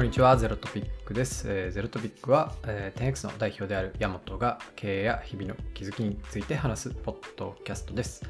こんにちは、ゼロトピックです。えーゼロトピックは、えー 10X の代表である山本が経営や日々の気づきについて話すポッドキャストです。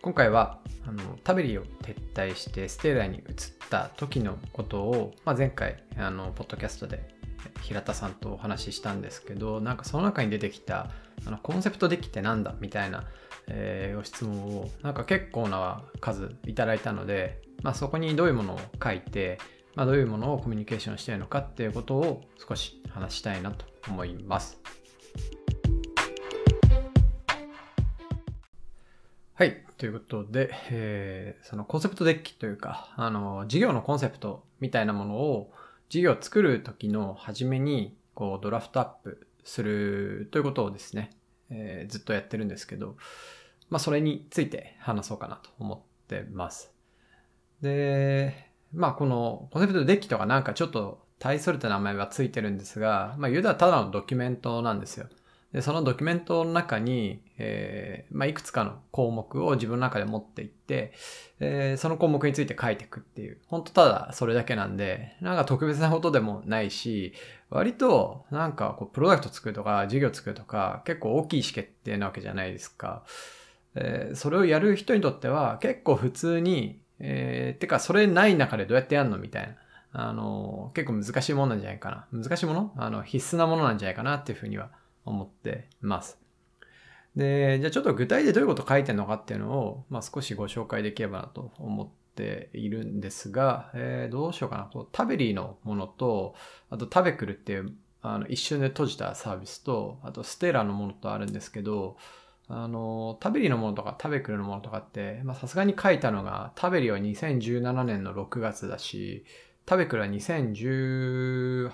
今回はあのタベリを撤退してステーラに移った時のことを、まあ、前回あのポッドキャストで平田さんとお話ししたんですけどなんかその中に出てきたあのコンセプトデッキってなんだみたいな、えーご質問をなんか結構な数いただいたので、まあ、そこにどういうものを書いて、まあ、どういうものをコミュニケーションしていのかっていうことを少し話したいなと思います。はい。ということで、えーそのコンセプトデッキというか、あの、事業のコンセプトみたいなものを、事業を作る時の初めに、こう、ドラフトアップするということをですね、えーずっとやってるんですけど、まあ、それについて話そうかなと思ってます。で、まあ、このコンセプトデッキとかなんかちょっと大それた名前がついてるんですが、まあ、言うたらただのドキュメントなんですよ。で、そのドキュメントの中に、えーまあ、いくつかの項目を自分の中で持っていって、えーその項目について書いていくっていう、本当ただそれだけなんで、なんか特別なことでもないし、割となんかこうプロダクト作るとか事業作るとか結構大きい意思決定なわけじゃないですか。えーそれをやる人にとっては結構普通に、えーてかそれない中でどうやってやるのみたいな。あの結構難しいものなんじゃないかな。難しいもの？あの必須なものなんじゃないかなっていうふうには思ってます。で、じゃあちょっと具体でどういうこと書いてるのかっていうのを、まあ、少しご紹介できればなと思っているんですが、えーどうしようかな。こうタベリーのものと、あとタベクルっていうあの一瞬で閉じたサービスと、あとステーラのものとあるんですけど、あの、タベリのものとかタベクルのものとかって、まさすがに書いたのが、タベリは2017年の6月だし、タベクルは2018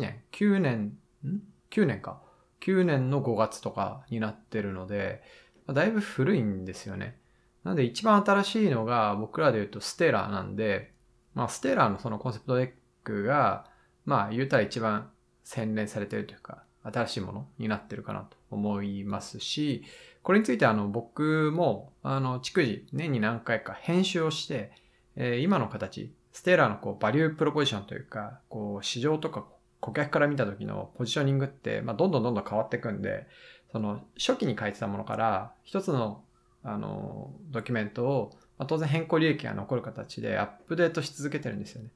年 ?9 年、ん ?9 年か。9年の5月とかになってるので、まだいぶ古いんですよね。なので一番新しいのが僕らで言うとステラーなんで、まあステラーのそのコンセプトデックが、まあ言うたら一番洗練されてるというか、新しいものになってるかなと思いますし、これについてあの僕もあの逐次年に何回か編集をして、えー今の形、ステーラーのこうバリュープロポジションというか、こう市場とか顧客から見た時のポジショニングって、まあ、どんどんどんどん変わっていくんで、その初期に書いてたものから一つのあのドキュメントを、まあ、当然変更履歴が残る形でアップデートし続けてるんですよね。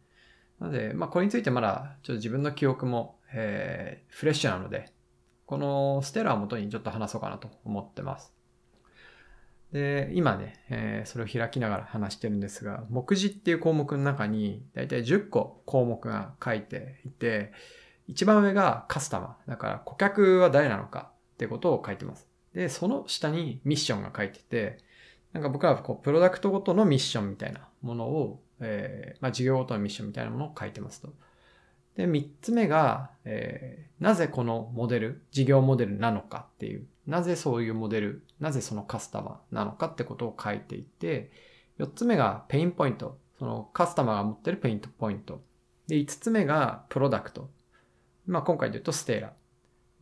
なので、まあ、これについてまだちょっと自分の記憶も、えーフレッシュなので、このステラを元にちょっと話そうかなと思ってます。で、今ね、えーそれを開きながら話してるんですが、目次っていう項目の中に、だいたい10個項目が書いていて、一番上がカスタマー。だから顧客は誰なのかってことを書いてます。で、その下にミッションが書いてて、なんか僕はこう、プロダクトごとのミッションみたいなものを、えーまあ事業ごとのミッションみたいなものを書いてますと。で、三つ目が、えーなぜこのモデル、事業モデルなのかっていう、なぜそういうモデル、なぜそのカスタマーなのかってことを書いていて、四つ目がペインポイント、そのカスタマーが持ってるペインポイント。で、五つ目がプロダクト。まあ今回で言うとステーラ。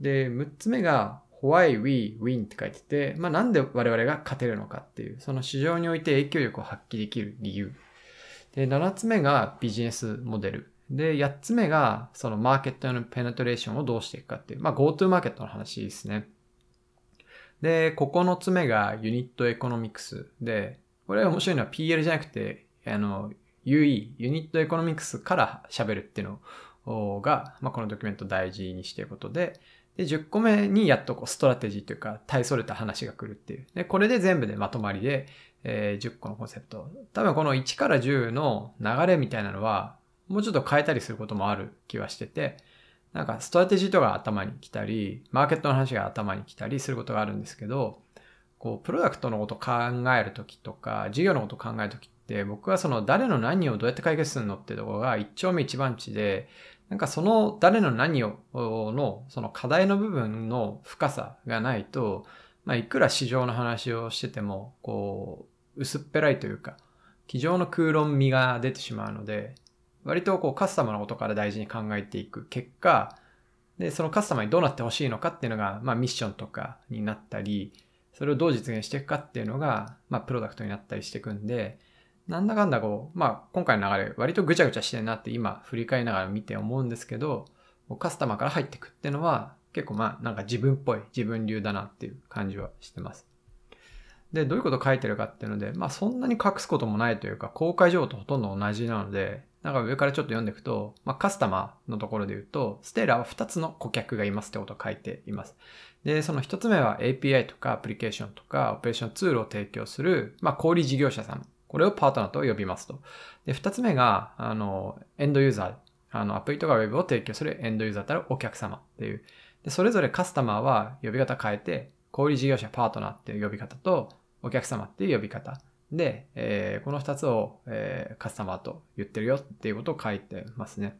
で、六つ目が Why we win って書いてて、まあなんで我々が勝てるのかっていう、その市場において影響力を発揮できる理由。で、7つ目がビジネスモデル。で、8つ目が、そのマーケットのペネトレーションをどうしていくかっていう、まあ GoTo マーケットの話ですね。で、9つ目がユニットエコノミクスで、これ面白いのは PL じゃなくて、あの、UE、ユニットエコノミクスから喋るっていうのが、まあ、このドキュメント大事にしていることで、で、10個目にやっとこうストラテジーというか、大それた話が来るっていう。で、これで全部でまとまりで、えー10個のコンセプト。多分この1から10の流れみたいなのは、もうちょっと変えたりすることもある気はしてて、なんかストラテジーとか頭に来たり、マーケットの話が頭に来たりすることがあるんですけど、こう、プロダクトのこと考えるときとか、事業のこと考えるときって、僕はその誰の何をどうやって解決するのってところが一丁目一番地で、なんかその誰の何をのその課題の部分の深さがないと、まあいくら市場の話をしてても、こう、薄っぺらいというか、机上の空論味が出てしまうので、割とこうカスタマーのことから大事に考えていく結果、で、そのカスタマーにどうなってほしいのかっていうのが、まあミッションとかになったり、それをどう実現していくかっていうのが、まあプロダクトになったりしていくんで、なんだかんだこう、まあ今回の流れ割とぐちゃぐちゃしてるなって今振り返りながら見て思うんですけど、カスタマーから入っていくっていうのは結構まあなんか自分っぽい自分流だなっていう感じはしてます。で、どういうこと書いてるかっていうので、まあそんなに隠すこともないというか、公開情報とほとんど同じなので、なんか上からちょっと読んでいくと、まあカスタマーのところで言うと、ステーラは2つの顧客がいますってことを書いています。で、その1つ目は API とかアプリケーションとかオペレーションツールを提供する、まあ小売事業者さん。これをパートナーと呼びますと。で、2つ目が、あの、エンドユーザー。あの、アプリとかウェブを提供するエンドユーザーたるお客様っていう。で、それぞれカスタマーは呼び方変えて、小売事業者パートナーっていう呼び方と、お客様っていう呼び方。で、えー、この2つを、えー、カスタマーと言ってるよっていうことを書いてますね。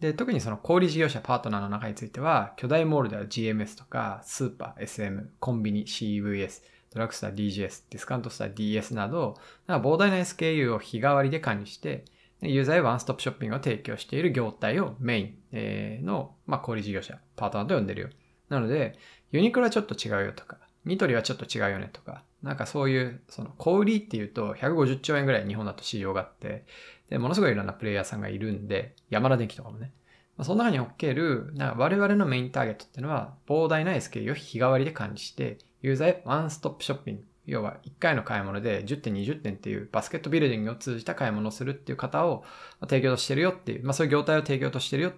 で、特にその小売事業者パートナーの中については、巨大モールでは GMS とか、スーパー、SM、コンビニ、CVS、ドラッグスター DGS、ディスカウントスター DS など、な膨大な SKU を日替わりで管理して、ユーザーへワンストップショッピングを提供している業態をメインの、まあ、小売事業者、パートナーと呼んでるよ。なので、ユニクロはちょっと違うよとか、ニトリはちょっと違うよねとか、なんかそういう、その小売りっていうと150兆円ぐらい日本だと市場があって、で、ものすごいいろんなプレイヤーさんがいるんで、山田電機とかもね。まあ、その中における、なんか我々のメインターゲットっていうのは、膨大な SKU を日替わりで管理して、ユーザーへワンストップショッピング、要は1回の買い物で10点20点っていうバスケットビルディングを通じた買い物をするっていう方を提供としてるよっていう、まあそういう業態を提供としてるよ、ん？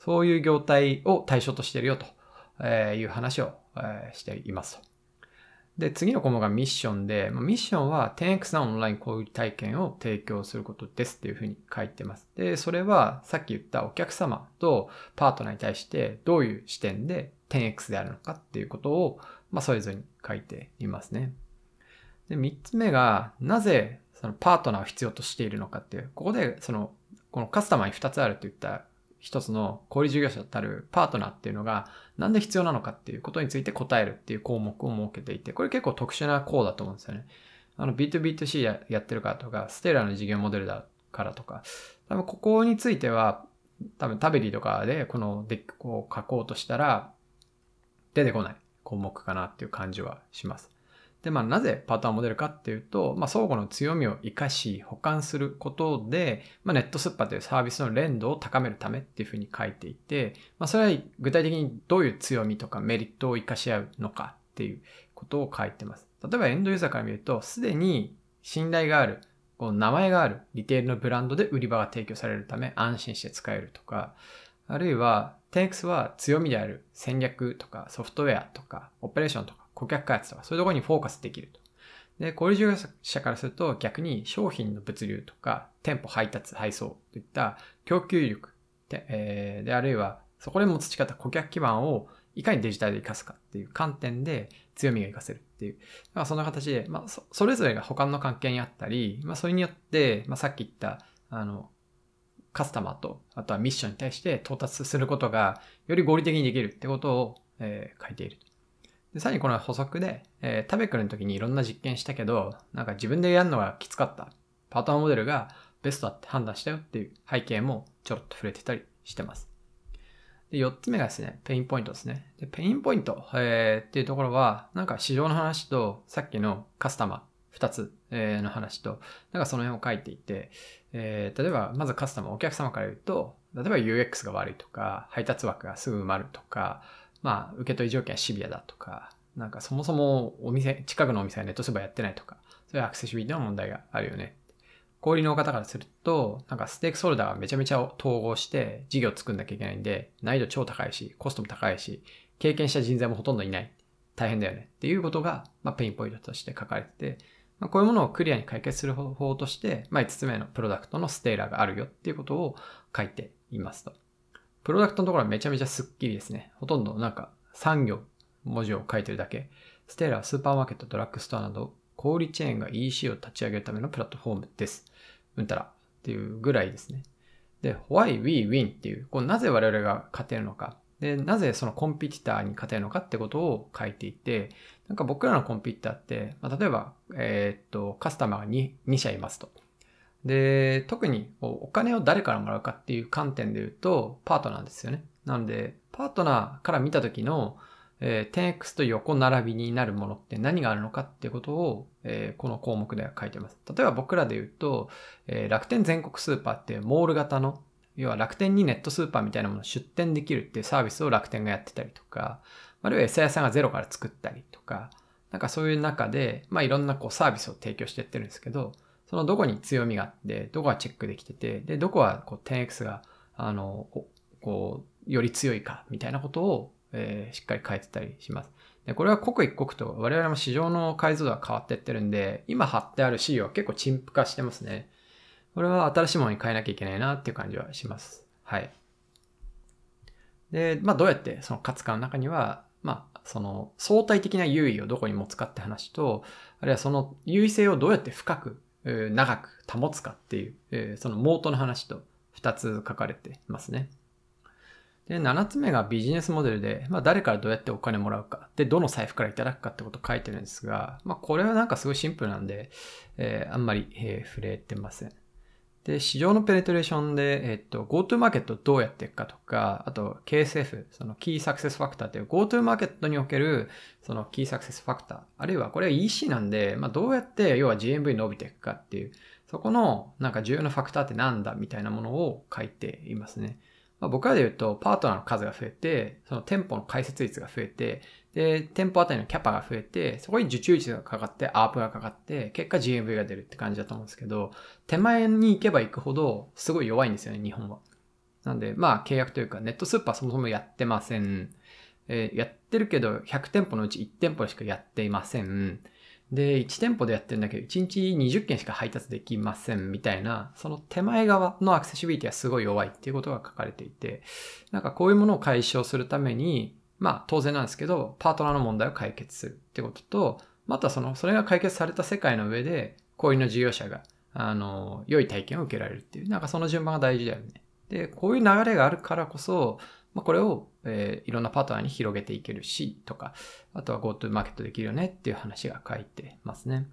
そういう業態を対象としてるよという話をしていますと。で、次の項目がミッションで、ミッションは 10x なオンライン交流体験を提供することですっていうふうに書いてます。で、それはさっき言ったお客様とパートナーに対してどういう視点で 10x であるのかっていうことを、まあ、それぞれに書いていますね。で、3つ目が、なぜそのパートナーを必要としているのかっていう、ここでその、このカスタマーに2つあると言った一つの小売事業者たるパートナーっていうのがなんで必要なのかっていうことについて答えるっていう項目を設けていて、これ結構特殊な項だと思うんですよね。あの B2B2C ややってるからとか、ステーラの事業モデルだからとか、多分ここについては、多分タベリーとかでこのデックを書こうとしたら出てこない項目かなっていう感じはします。で、まあ、なぜパターンモデルかっていうと、まあ、相互の強みを活かし、保管することで、まあ、ネットスッパーというサービスの連動を高めるためっていうふうに書いていて、まあ、それは具体的にどういう強みとかメリットを活かし合うのかっていうことを書いてます。例えばエンドユーザーから見ると、すでに信頼がある、こう名前があるリテールのブランドで売り場が提供されるため安心して使えるとか、あるいは 10X は強みである戦略とかソフトウェアとかオペレーションとか顧客開発とか、そういうところにフォーカスできると。で、小売事業者からすると逆に商品の物流とか、店舗配達、配送といった供給力で、えー、で、あるいはそこでも培った顧客基盤をいかにデジタルで活かすかっていう観点で強みが活かせるっていう。まあ、そんな形で、まあそ、それぞれが他の関係にあったり、まあ、それによって、まあ、さっき言った、あの、カスタマーと、あとはミッションに対して到達することが、より合理的にできるってことを、えー、書いている。で、さらにこの補足で、えー、タベクルの時にいろんな実験したけど、なんか自分でやるのがきつかった。パートナーモデルがベストだって判断したよっていう背景もちょろっと触れてたりしてます。で、4つ目がですね、ペインポイントですね。で、ペインポイント、えー、っていうところは、なんか市場の話と、さっきのカスタマー2つ、えー、の話と、なんかその辺を書いていて、えー、例えば、まずカスタマー、お客様から言うと、例えば UX が悪いとか、配達枠がすぐ埋まるとか、まあ、受け取り条件はシビアだとか、なんかそもそもお店、近くのお店はネットスーパーやってないとか、そういうアクセシビリティの問題があるよね。小売の方からすると、なんかステークソルダーがめちゃめちゃ統合して事業を作んなきゃいけないんで、難易度超高いし、コストも高いし、経験した人材もほとんどいない。大変だよね。っていうことが、まあ、ペインポイントとして書かれてて、まあ、こういうものをクリアに解決する方法として、まあ、5つ目のプロダクトのステーラーがあるよっていうことを書いていますと。プロダクトのところはめちゃめちゃスッキリですね。ほとんどなんか3行文字を書いてるだけ。ステーラはスーパーマーケット、ドラッグストアなど、小売チェーンが EC を立ち上げるためのプラットフォームです。うんたらっていうぐらいですね。で、why we win っていう、こうなぜ我々が勝てるのか。で、なぜその competitor に勝てるのかってことを書いていて、なんか僕らのコンピューターって、まあ、例えば、えー、っと、カスタマーが 2, 2社いますと。で、特にお金を誰からもらうかっていう観点で言うと、パートナーですよね。なので、パートナーから見た時の、えー、10X と横並びになるものって何があるのかっていうことを、えー、この項目では書いてます。例えば僕らで言うと、えー、楽天全国スーパーってモール型の、要は楽天にネットスーパーみたいなものを出店できるっていうサービスを楽天がやってたりとか、あるいは餌屋さんがゼロから作ったりとか、なんかそういう中で、まあいろんなこうサービスを提供してってるんですけど、そのどこに強みがあって、どこがチェックできてて、で、どこはこう 10X が、あの、こう、より強いかみたいなことを、えー、しっかり書いてたりします。で、これは刻一刻と我々も市場の解像度が変わってってるんで、今貼ってある資料は結構陳腐化してますね。これは新しいものに変えなきゃいけないなっていう感じはします。はい。で、まあどうやってその活化の中には、まあその相対的な優位をどこに持つかって話と、あるいはその優位性をどうやって深く、長く保つかっていう、その冒頭の話と2つ書かれてますね。で、7つ目がビジネスモデルで、まあ誰からどうやってお金もらうか、で、どの財布からいただくかってことを書いてるんですが、まあこれはなんかすごいシンプルなんで、えー、あんまり、えー、触れてません。で、市場のペネトレーションで、えっと、GoTo マーケットどうやっていくかとか、あと KSF、そのキーサクセスファクターっていう GoTo マーケットにおけるそのキーサクセスファクター、あるいはこれは EC なんで、まあどうやって要は GMV 伸びていくかっていう、そこのなんか重要なファクターってなんだみたいなものを書いていますね。まあ、僕らで言うと、パートナーの数が増えて、その店舗の開設率が増えて、で、店舗あたりのキャパが増えて、そこに受注率がかかって、アープがかかって、結果 GMV が出るって感じだと思うんですけど、手前に行けば行くほど、すごい弱いんですよね、日本は。なんで、まあ、契約というか、ネットスーパーそもそもやってません。えー、やってるけど、100店舗のうち1店舗しかやっていません。で、1店舗でやってるんだけど、1日20件しか配達できませんみたいな、その手前側のアクセシビリティはすごい弱いっていうことが書かれていて、なんかこういうものを解消するために、まあ当然なんですけど、パートナーの問題を解決するってことと、またその、それが解決された世界の上で、こういうの事業者が、あの、良い体験を受けられるっていう、なんかその順番が大事だよね。で、こういう流れがあるからこそ、まあ、これを、えー、いろんなパートナーに広げていけるし、とか、あとは GoTo マーケットできるよねっていう話が書いてますね。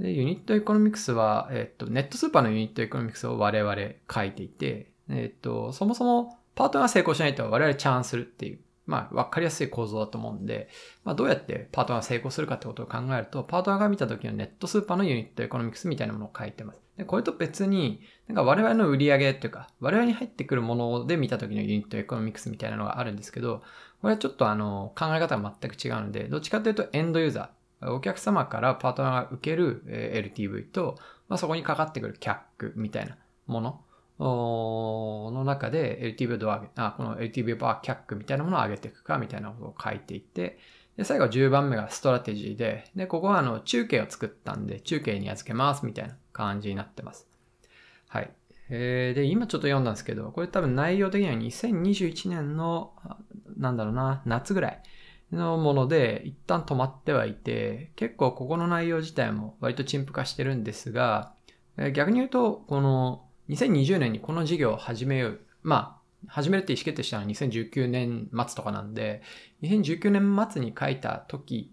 で、ユニットエコノミクスは、えっ、と、ネットスーパーのユニットエコノミクスを我々書いていて、えっ、と、そもそもパートナー成功しないと我々 churn するっていうまあ、わかりやすい構造だと思うんで、まあ、どうやってパートナーが成功するかってことを考えると、パートナーが見た時のネットスーパーのユニットエコノミクスみたいなものを書いてます。で、これと別に、なんか我々の売り上げっていうか、我々に入ってくるもので見た時のユニットエコノミクスみたいなのがあるんですけど、これはちょっとあの、考え方が全く違うので、どっちかというとエンドユーザー、お客様からパートナーが受ける LTV と、まあ、そこにかかってくる CAC みたいなものの中で LTV をどう上げ、あ、この LTV バーキャックみたいなものを上げていくかみたいなことを書いていて、で、最後10番目がストラテジーで、で、ここはあの中継を作ったんで、中継に預けますみたいな感じになってます。はい。えー、で、今ちょっと読んだんですけど、これ多分内容的には2021年の、なんだろうな、夏ぐらいのもので、一旦止まってはいて、結構ここの内容自体も割と陳腐化してるんですが、逆に言うと、この2020年にこの事業を始めよう。まあ、始めるって意思決定したのは2019年末とかなんで、2019年末に書いた時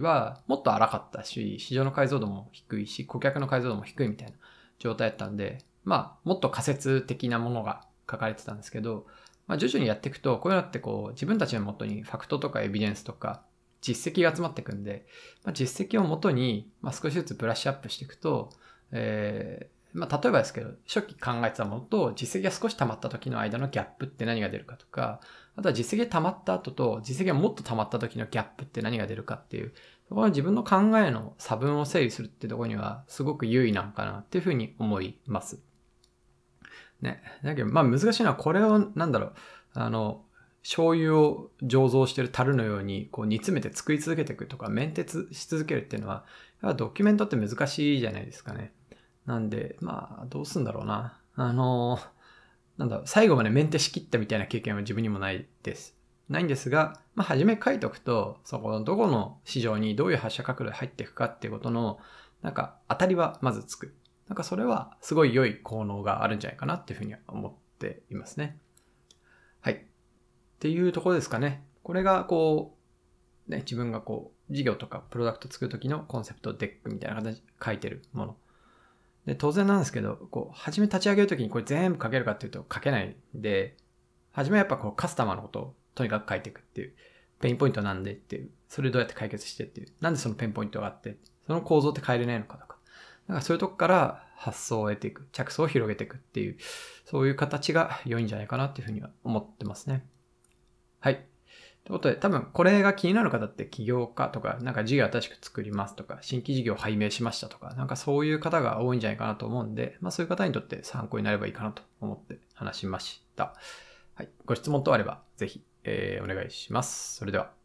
はもっと荒かったし、市場の解像度も低いし、顧客の解像度も低いみたいな状態だったんで、まあ、もっと仮説的なものが書かれてたんですけど、まあ、徐々にやっていくと、こういうのってこう、自分たちのもとにファクトとかエビデンスとか、実績が集まっていくんで、まあ、実績をもとに、まあ、少しずつブラッシュアップしていくと、えー、まあ、例えばですけど、初期考えてたものと実績が少し溜まった時の間のギャップって何が出るかとか、あとは実績が溜まった後と実績がもっと溜まった時のギャップって何が出るかっていう、こは自分の考えの差分を整理するってところにはすごく優位なのかなっていうふうに思います。ね。だけど、まあ難しいのはこれを、なんだろう、あの、醤油を醸造してる樽のようにこう煮詰めて作り続けていくとか、メンテし続けるっていうのは、ドキュメントって難しいじゃないですかね。なんで、まあ、どうすんだろうな。あの、なんだ最後までメンテしきったみたいな経験は自分にもないです。ないんですが、まあ、初め書いとくと、そこのどこの市場にどういう発射角度で入っていくかっていうことの、なんか当たりはまずつく。なんかそれはすごい良い効能があるんじゃないかなっていうふうには思っていますね。はい。っていうところですかね。これがこう、ね、自分がこう、事業とかプロダクト作るときの concept deck みたいな形で書いてるもの。で、当然なんですけど、こう、初め立ち上げるときにこれ全部書けるかっていうと書けないんで、初めはやっぱこうカスタマーのことをとにかく書いていくっていう pain point なんでっていう、それどうやって解決してっていう、なんでその pain point があって、その構造って変えれないのかとか、なんかそういうとこから発想を得ていく、着想を広げていくっていう、そういう形が良いんじゃないかなっていうふうには思ってますね。はい。ということで、多分これが気になる方って起業家とか、なんか事業新しく作りますとか、新規事業を拝命しましたとか、なんかそういう方が多いんじゃないかなと思うんで、まあそういう方にとって参考になればいいかなと思って話しました。はい。ご質問等あれば、ぜひ、えー、お願いします。それでは。